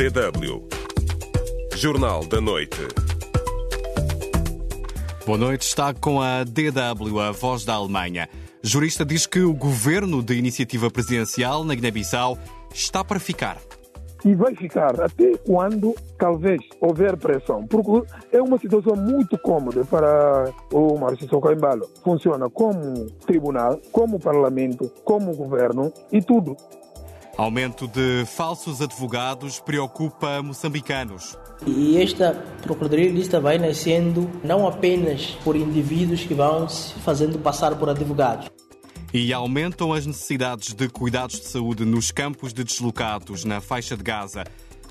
DW. Jornal da Noite. Boa noite, está com a DW, a voz da Alemanha. Jurista diz que o governo de iniciativa presidencial na Guiné-Bissau está para ficar. E vai ficar até quando talvez houver pressão, porque é uma situação muito cômoda para o Márcio Socoimbalo. Funciona como tribunal, como parlamento, como governo e tudo. Aumento de falsos advogados preocupa moçambicanos. E esta procuradoria lista vai nascendo não apenas por indivíduos que vão se fazendo passar por advogados. E aumentam as necessidades de cuidados de saúde nos campos de deslocados na faixa de Gaza.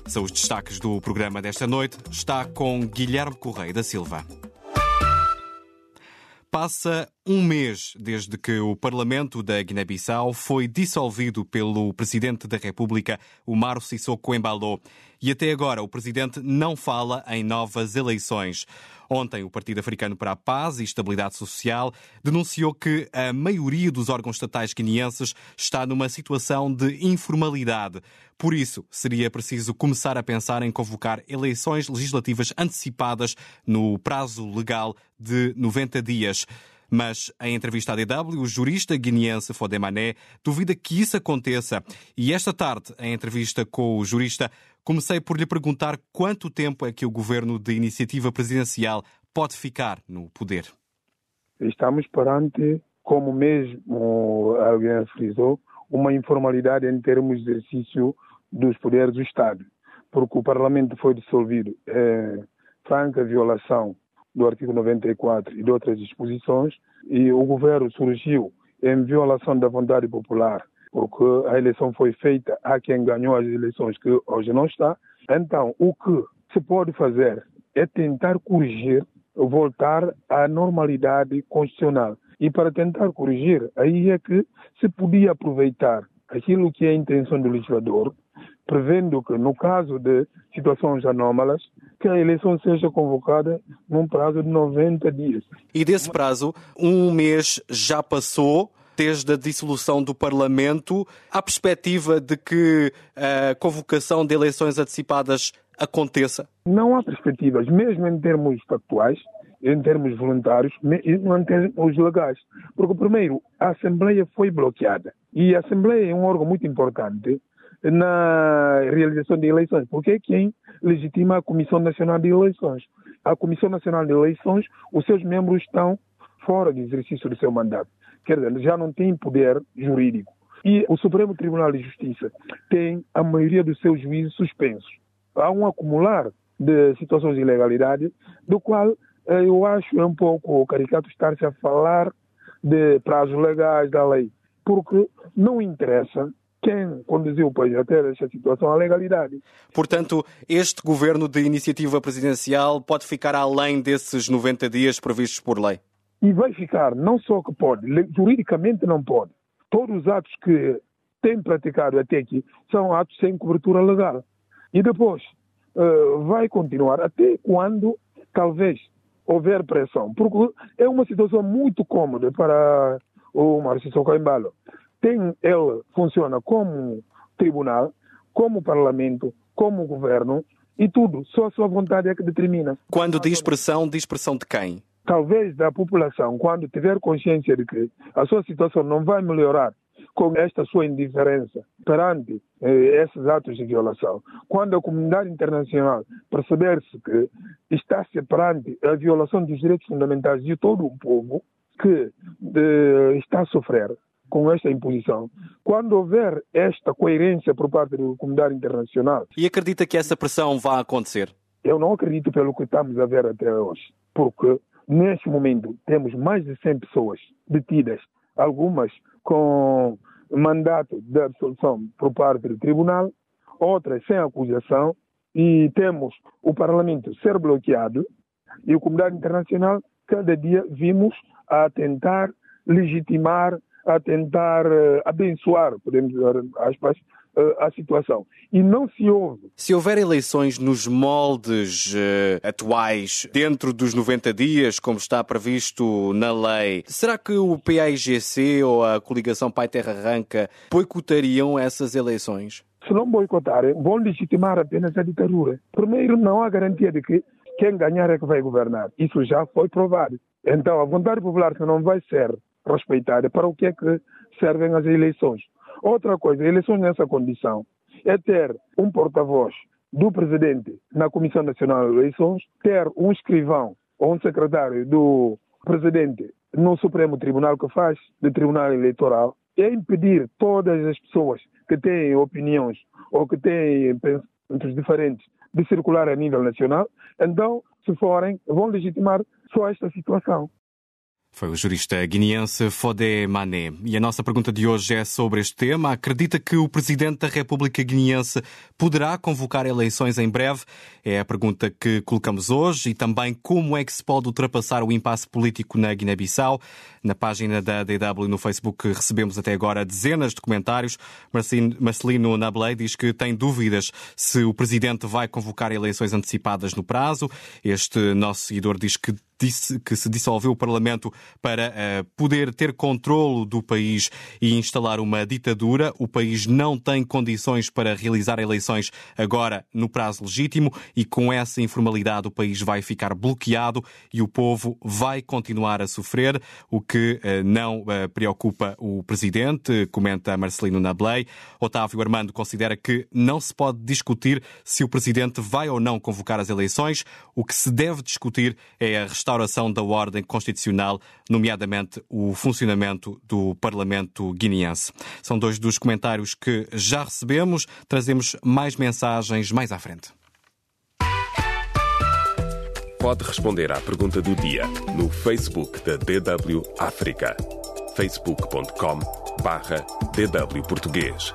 São os destaques do programa desta noite. Está com Guilherme Correia da Silva. Passa um mês desde que o Parlamento da Guiné-Bissau foi dissolvido pelo Presidente da República, Omar Sissoko Embalo. E até agora o Presidente não fala em novas eleições. Ontem, o Partido Africano para a Paz e Estabilidade Social denunciou que a maioria dos órgãos estatais guineenses está numa situação de informalidade. Por isso, seria preciso começar a pensar em convocar eleições legislativas antecipadas no prazo legal de 90 dias. Mas, em entrevista à DW, o jurista guineense Fodemané duvida que isso aconteça. E esta tarde, em entrevista com o jurista, comecei por lhe perguntar quanto tempo é que o governo de iniciativa presidencial pode ficar no poder. Estamos perante, como mesmo alguém frisou, uma informalidade em termos de exercício dos poderes do Estado, porque o Parlamento foi dissolvido em franca violação do artigo 94 e de outras disposições, e o governo surgiu em violação da vontade popular, porque a eleição foi feita a quem ganhou as eleições, que hoje não está. Então, o que se pode fazer é tentar corrigir, voltar à normalidade constitucional. E para tentar corrigir, aí é que se podia aproveitar aquilo que é a intenção do legislador, prevendo que, no caso de situações anómalas, que a eleição seja convocada num prazo de 90 dias. E desse prazo, um mês já passou desde a dissolução do Parlamento. Há perspectiva de que a convocação de eleições antecipadas aconteça? Não há perspectivas, mesmo em termos factuais, em termos voluntários, não em termos legais. Porque, primeiro, a Assembleia foi bloqueada. E a Assembleia é um órgão muito importante na realização de eleições, porque é quem legitima a Comissão Nacional de Eleições. A Comissão Nacional de Eleições, os seus membros estão fora do exercício do seu mandato. Quer dizer, já não tem poder jurídico. E o Supremo Tribunal de Justiça tem a maioria dos seus juízes suspensos. Há um acumular de situações de ilegalidade, do qual eu acho um pouco caricato estar-se a falar de prazos legais da lei, porque não interessa quem conduziu o país até esta situação a legalidade. Portanto, este governo de iniciativa presidencial pode ficar além desses 90 dias previstos por lei? E vai ficar, não só que pode, juridicamente não pode. Todos os atos que tem praticado até aqui são atos sem cobertura legal. E depois uh, vai continuar até quando talvez houver pressão, porque é uma situação muito cômoda para o Márcio Socoimbalo. Tem, ele funciona como tribunal, como parlamento, como governo e tudo. Só a sua vontade é que determina. Quando diz pressão, diz pressão de quem? Talvez da população, quando tiver consciência de que a sua situação não vai melhorar com esta sua indiferença perante eh, esses atos de violação. Quando a comunidade internacional perceber-se que está-se perante a violação dos direitos fundamentais de todo o povo que de, está a sofrer com esta imposição. Quando houver esta coerência por parte da comunidade internacional. E acredita que essa pressão vai acontecer? Eu não acredito pelo que estamos a ver até hoje, porque neste momento temos mais de 100 pessoas detidas, algumas com mandato de absolução por parte do tribunal, outras sem acusação, e temos o parlamento ser bloqueado e a comunidade internacional cada dia vimos a tentar legitimar a tentar uh, abençoar, podemos dizer, aspas, uh, a situação. E não se ouve. Se houver eleições nos moldes uh, atuais, dentro dos 90 dias, como está previsto na lei, será que o PAIGC ou a coligação Pai Terra Arranca boicotariam essas eleições? se não boicotarem, vão legitimar apenas a ditadura. Primeiro, não há garantia de que quem ganhar é que vai governar. Isso já foi provado. Então, a vontade popular, se não vai ser respeitada, para o que é que servem as eleições? Outra coisa, eleições nessa condição é ter um porta-voz do presidente na Comissão Nacional de Eleições, ter um escrivão ou um secretário do presidente no Supremo Tribunal que faz de Tribunal Eleitoral é impedir todas as pessoas que têm opiniões ou que têm pensamentos diferentes de circular a nível nacional. Então, se forem, vão legitimar só esta situação. Foi o jurista guineense Fodé Mané. E a nossa pergunta de hoje é sobre este tema. Acredita que o Presidente da República Guineense poderá convocar eleições em breve? É a pergunta que colocamos hoje. E também como é que se pode ultrapassar o impasse político na Guiné-Bissau? Na página da DW no Facebook recebemos até agora dezenas de comentários. Marcelino Nablé diz que tem dúvidas se o Presidente vai convocar eleições antecipadas no prazo. Este nosso seguidor diz que disse que se dissolveu o Parlamento para uh, poder ter controlo do país e instalar uma ditadura. O país não tem condições para realizar eleições agora no prazo legítimo e com essa informalidade o país vai ficar bloqueado e o povo vai continuar a sofrer, o que uh, não uh, preocupa o presidente, comenta Marcelino Nablé. Otávio Armando considera que não se pode discutir se o presidente vai ou não convocar as eleições. O que se deve discutir é a restauração restauração da ordem constitucional, nomeadamente o funcionamento do Parlamento guineense. São dois dos comentários que já recebemos. Trazemos mais mensagens mais à frente. Pode responder à pergunta do dia no Facebook da DW África. facebook.com barra DW Português.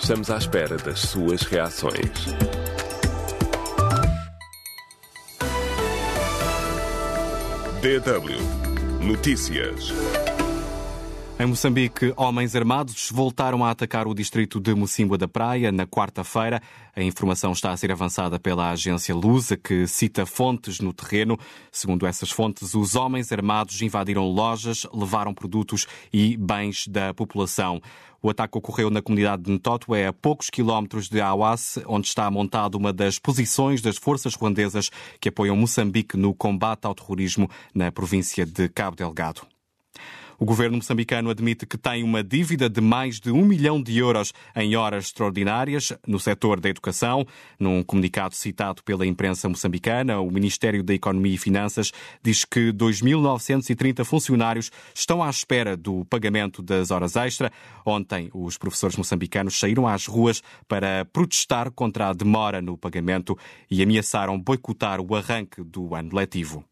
Estamos à espera das suas reações. DW Notícias. Em Moçambique, homens armados voltaram a atacar o distrito de Mocimboa da Praia na quarta-feira. A informação está a ser avançada pela agência Lusa, que cita fontes no terreno. Segundo essas fontes, os homens armados invadiram lojas, levaram produtos e bens da população. O ataque ocorreu na comunidade de Ntoto, a poucos quilómetros de Awas, onde está montada uma das posições das forças ruandesas que apoiam Moçambique no combate ao terrorismo na província de Cabo Delgado. O governo moçambicano admite que tem uma dívida de mais de um milhão de euros em horas extraordinárias no setor da educação. Num comunicado citado pela imprensa moçambicana, o Ministério da Economia e Finanças diz que 2.930 funcionários estão à espera do pagamento das horas extra. Ontem, os professores moçambicanos saíram às ruas para protestar contra a demora no pagamento e ameaçaram boicotar o arranque do ano letivo.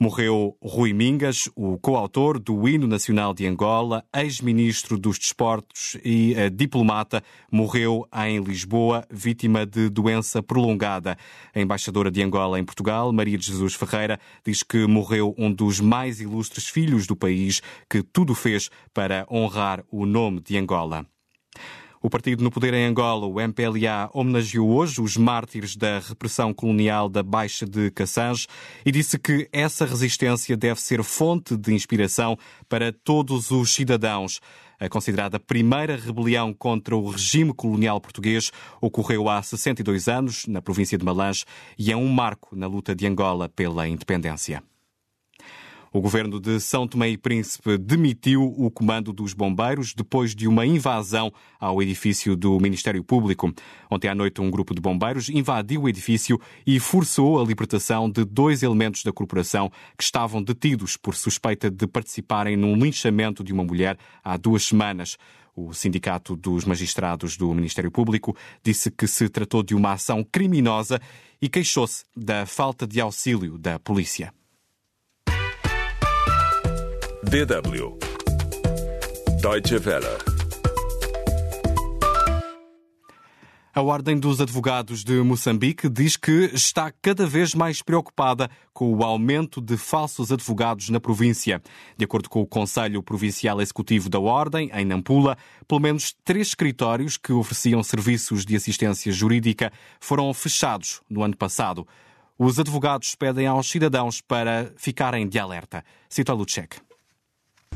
Morreu Rui Mingas, o coautor do hino nacional de Angola, ex-ministro dos Desportos e uh, diplomata, morreu em Lisboa, vítima de doença prolongada. A embaixadora de Angola em Portugal, Maria de Jesus Ferreira, diz que morreu um dos mais ilustres filhos do país, que tudo fez para honrar o nome de Angola. O partido no poder em Angola, o MPLA, homenageou hoje os mártires da repressão colonial da Baixa de Cassange e disse que essa resistência deve ser fonte de inspiração para todos os cidadãos. A considerada primeira rebelião contra o regime colonial português ocorreu há 62 anos, na província de Malange, e é um marco na luta de Angola pela independência. O governo de São Tomé e Príncipe demitiu o comando dos bombeiros depois de uma invasão ao edifício do Ministério Público. Ontem à noite, um grupo de bombeiros invadiu o edifício e forçou a libertação de dois elementos da corporação que estavam detidos por suspeita de participarem num linchamento de uma mulher há duas semanas. O Sindicato dos Magistrados do Ministério Público disse que se tratou de uma ação criminosa e queixou-se da falta de auxílio da polícia. DW Deutsche Welle A Ordem dos Advogados de Moçambique diz que está cada vez mais preocupada com o aumento de falsos advogados na província. De acordo com o Conselho Provincial Executivo da Ordem, em Nampula, pelo menos três escritórios que ofereciam serviços de assistência jurídica foram fechados no ano passado. Os advogados pedem aos cidadãos para ficarem de alerta. Cita Lucek.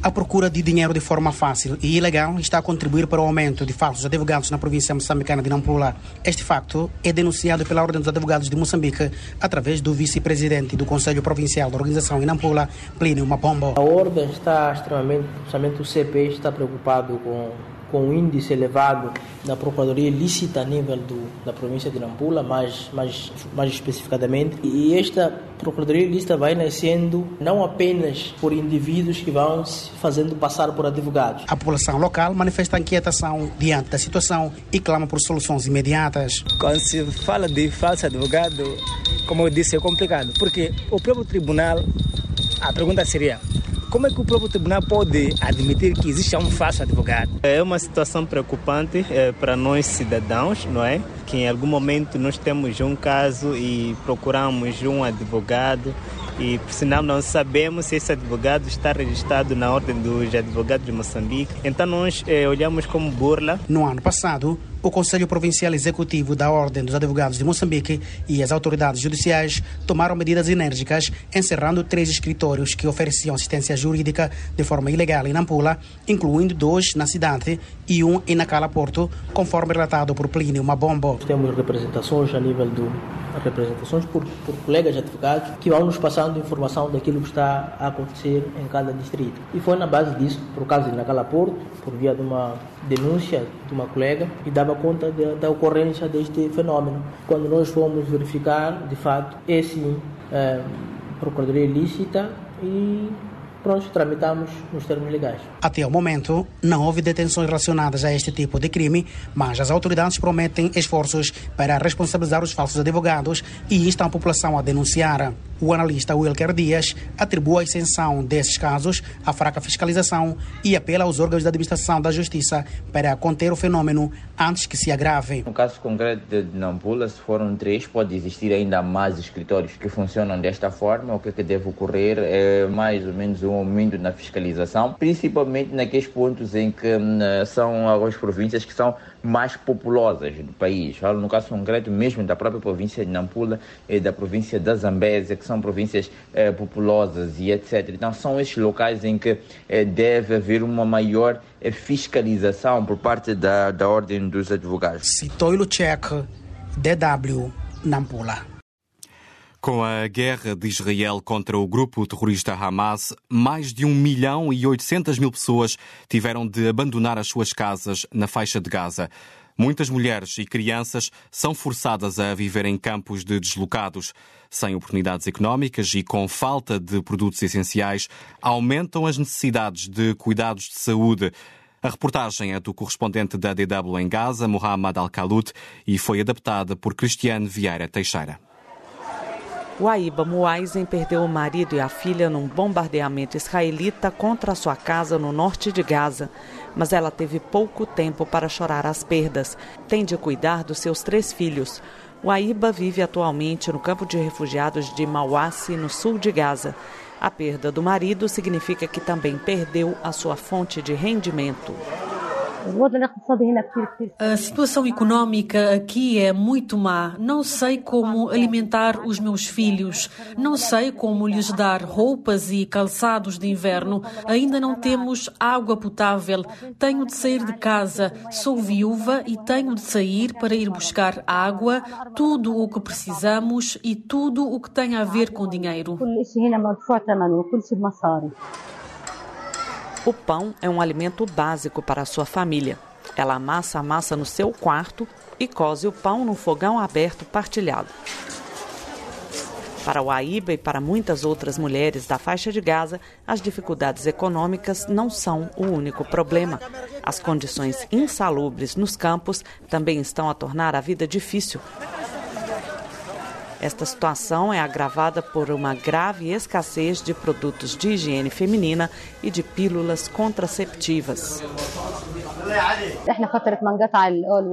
A procura de dinheiro de forma fácil e ilegal está a contribuir para o aumento de falsos advogados na província moçambicana de Nampula. Este facto é denunciado pela Ordem dos Advogados de Moçambique através do vice-presidente do Conselho Provincial da organização em Nampula, Plínio Mapombo. A Ordem está extremamente, principalmente o CP, está preocupado com com um índice elevado da Procuradoria Ilícita a nível do, da província de Nampula, mais, mais, mais especificadamente. E esta Procuradoria Ilícita vai nascendo não apenas por indivíduos que vão se fazendo passar por advogados. A população local manifesta inquietação diante da situação e clama por soluções imediatas. Quando se fala de falso advogado, como eu disse, é complicado, porque o próprio tribunal, a pergunta seria, como é que o próprio tribunal pode admitir que existe um falso advogado? É uma situação preocupante é, para nós cidadãos, não é? Que em algum momento nós temos um caso e procuramos um advogado e por sinal não sabemos se esse advogado está registrado na Ordem dos Advogados de Moçambique. Então nós eh, olhamos como burla. No ano passado, o Conselho Provincial Executivo da Ordem dos Advogados de Moçambique e as autoridades judiciais tomaram medidas enérgicas, encerrando três escritórios que ofereciam assistência jurídica de forma ilegal em Nampula, incluindo dois na cidade e um em Nacala Porto, conforme relatado por Plínio Mabombo. Temos representações a nível do representações por, por colegas advogados que vão nos passando informação daquilo que está a acontecer em cada distrito. E foi na base disso, por causa de Nacala Porto, por via de uma denúncia de uma colega e dava conta de, da ocorrência deste fenômeno. Quando nós fomos verificar, de fato, sim é, procuradoria ilícita e pronto, tramitamos nos termos legais. Até o momento, não houve detenções relacionadas a este tipo de crime, mas as autoridades prometem esforços para responsabilizar os falsos advogados e instam a população a denunciar. O analista Wilker Dias atribui a isenção desses casos à fraca fiscalização e apela aos órgãos da administração da justiça para conter o fenômeno antes que se agrave. No caso concreto de Nampula, se foram três, pode existir ainda mais escritórios que funcionam desta forma. O que, é que deve ocorrer é mais ou menos um aumento na fiscalização, principalmente naqueles pontos em que hum, são algumas províncias que são mais populosas do país. No caso concreto mesmo da própria província de Nampula e da província da Zambésia, que são províncias eh, populosas e etc. Então são estes locais em que eh, deve haver uma maior eh, fiscalização por parte da, da Ordem dos Advogados. Citou Luchek, DW, Nampula. Com a guerra de Israel contra o grupo terrorista Hamas, mais de 1 milhão e 800 mil pessoas tiveram de abandonar as suas casas na faixa de Gaza. Muitas mulheres e crianças são forçadas a viver em campos de deslocados. Sem oportunidades económicas e com falta de produtos essenciais, aumentam as necessidades de cuidados de saúde. A reportagem é do correspondente da DW em Gaza, Mohamed Al-Khalut, e foi adaptada por Cristiano Vieira Teixeira. Waiba Muaisen perdeu o marido e a filha num bombardeamento israelita contra sua casa no norte de Gaza. Mas ela teve pouco tempo para chorar as perdas. Tem de cuidar dos seus três filhos. Waiba vive atualmente no campo de refugiados de Mawassi, no sul de Gaza. A perda do marido significa que também perdeu a sua fonte de rendimento. A situação econômica aqui é muito má. Não sei como alimentar os meus filhos. Não sei como lhes dar roupas e calçados de inverno. Ainda não temos água potável. Tenho de sair de casa. Sou viúva e tenho de sair para ir buscar água, tudo o que precisamos e tudo o que tem a ver com dinheiro. O pão é um alimento básico para a sua família. Ela amassa a massa no seu quarto e cose o pão no fogão aberto partilhado. Para o Aíba e para muitas outras mulheres da faixa de Gaza, as dificuldades econômicas não são o único problema. As condições insalubres nos campos também estão a tornar a vida difícil. Esta situação é agravada por uma grave escassez de produtos de higiene feminina e de pílulas contraceptivas.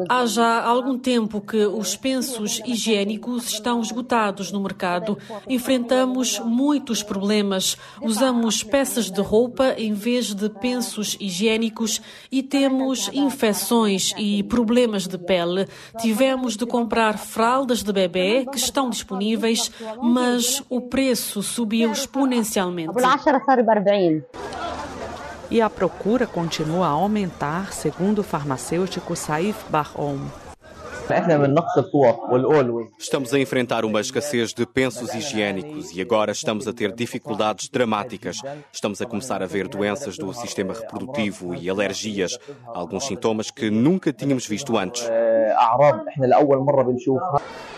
Há já algum tempo que os pensos higiênicos estão esgotados no mercado. Enfrentamos muitos problemas. Usamos peças de roupa em vez de pensos higiênicos e temos infecções e problemas de pele. Tivemos de comprar fraldas de bebê que estão disponíveis, mas o preço subiu exponencialmente. e a procura continua a aumentar, segundo o farmacêutico Saif Barhom. Estamos a enfrentar uma escassez de pensos higiênicos e agora estamos a ter dificuldades dramáticas. Estamos a começar a ver doenças do sistema reprodutivo e alergias, alguns sintomas que nunca tínhamos visto antes.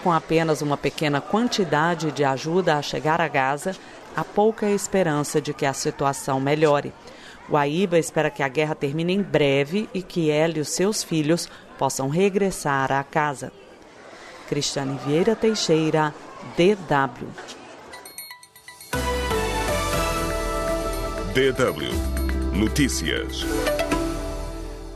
Com apenas uma pequena quantidade de ajuda a chegar a Gaza, há pouca esperança de que a situação melhore. Guaíba espera que a guerra termine em breve e que ela e os seus filhos possam regressar à casa. Cristiane Vieira Teixeira, DW. DW Notícias.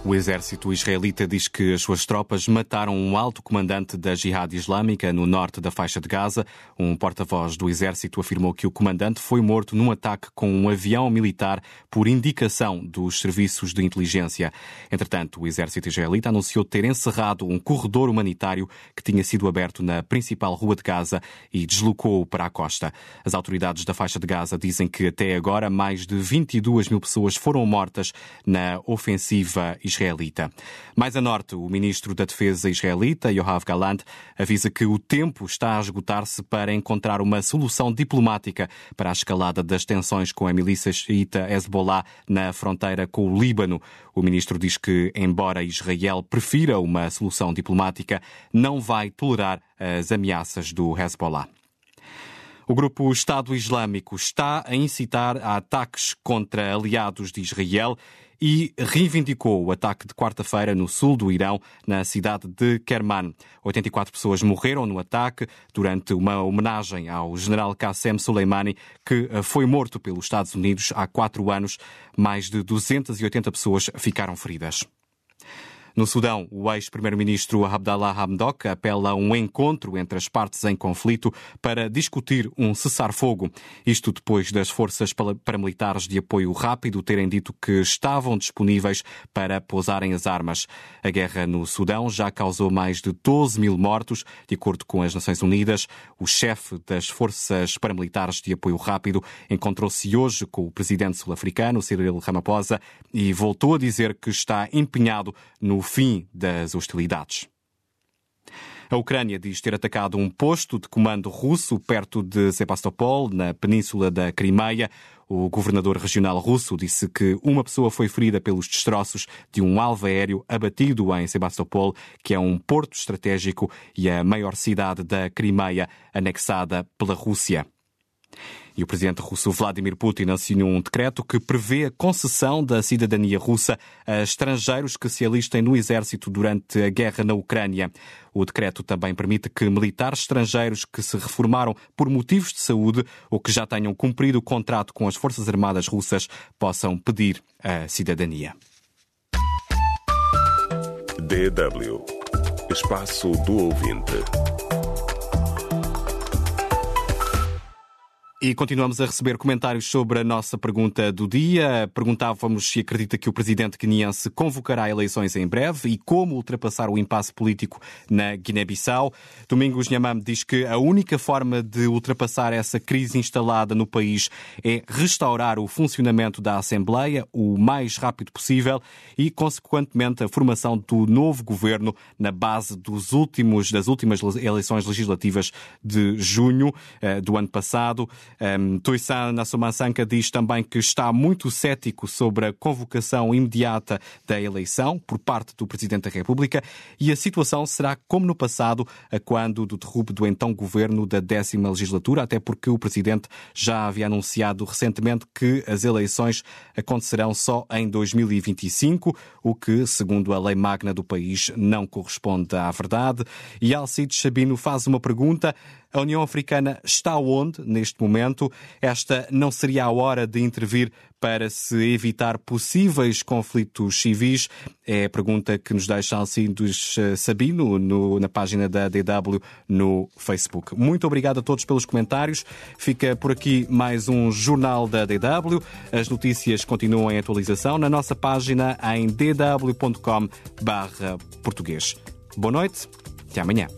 O exército israelita diz que as suas tropas mataram um alto comandante da Jihad Islâmica no norte da faixa de Gaza. Um porta-voz do exército afirmou que o comandante foi morto num ataque com um avião militar por indicação dos serviços de inteligência. Entretanto, o exército israelita anunciou ter encerrado um corredor humanitário que tinha sido aberto na principal rua de Gaza e deslocou-o para a costa. As autoridades da faixa de Gaza dizem que até agora mais de 22 mil pessoas foram mortas na ofensiva israelita israelita. Mais a norte, o ministro da Defesa israelita, Yoav Galant, avisa que o tempo está a esgotar-se para encontrar uma solução diplomática para a escalada das tensões com a milícia xiita Hezbollah na fronteira com o Líbano. O ministro diz que, embora Israel prefira uma solução diplomática, não vai tolerar as ameaças do Hezbollah. O grupo Estado Islâmico está a incitar a ataques contra aliados de Israel e reivindicou o ataque de quarta-feira no sul do Irão, na cidade de Kerman. 84 pessoas morreram no ataque durante uma homenagem ao general Qassem Soleimani, que eh, foi morto pelos Estados Unidos há quatro anos. Mais de 280 pessoas ficaram feridas. No Sudão, o ex-primeiro-ministro Abdallah Hamdok apela a um encontro entre as partes em conflito para discutir um cessar-fogo. Isto depois das forças paramilitares de apoio rápido terem dito que estavam disponíveis para pousarem as armas. A guerra no Sudão já causou mais de 12 mil mortos, de acordo com as Nações Unidas. O chefe das forças paramilitares de apoio rápido encontrou-se hoje com o presidente sul-africano, Cyril Ramaphosa, e voltou a dizer que está empenhado no fim das hostilidades. A Ucrânia diz ter atacado um posto de comando russo perto de Sebastopol, na península da Crimeia. O governador regional russo disse que uma pessoa foi ferida pelos destroços de um alvo aéreo abatido em Sebastopol, que é um porto estratégico e a maior cidade da Crimeia, anexada pela Rússia. E o presidente russo Vladimir Putin assinou um decreto que prevê a concessão da cidadania russa a estrangeiros que se alistem no exército durante a guerra na Ucrânia. O decreto também permite que militares estrangeiros que se reformaram por motivos de saúde ou que já tenham cumprido o contrato com as Forças Armadas russas possam pedir a cidadania. DW Espaço do Ouvinte. E continuamos a receber comentários sobre a nossa pergunta do dia. Perguntávamos se acredita que o presidente guineense convocará eleições em breve e como ultrapassar o impasse político na Guiné-Bissau. Domingos Nhamam diz que a única forma de ultrapassar essa crise instalada no país é restaurar o funcionamento da Assembleia o mais rápido possível e, consequentemente, a formação do novo governo na base dos últimos, das últimas eleições legislativas de junho eh, do ano passado. Um, Toissan Nassomansanka diz também que está muito cético sobre a convocação imediata da eleição por parte do Presidente da República e a situação será como no passado, quando do derrube do então governo da décima legislatura, até porque o Presidente já havia anunciado recentemente que as eleições acontecerão só em 2025, o que, segundo a lei magna do país, não corresponde à verdade. E Alcides Sabino faz uma pergunta. A União Africana está onde neste momento? Esta não seria a hora de intervir para se evitar possíveis conflitos civis? É a pergunta que nos deixa Alcides eh, Sabino no, na página da DW no Facebook. Muito obrigado a todos pelos comentários. Fica por aqui mais um jornal da DW. As notícias continuam em atualização na nossa página em dw.com/português. Boa noite, até amanhã.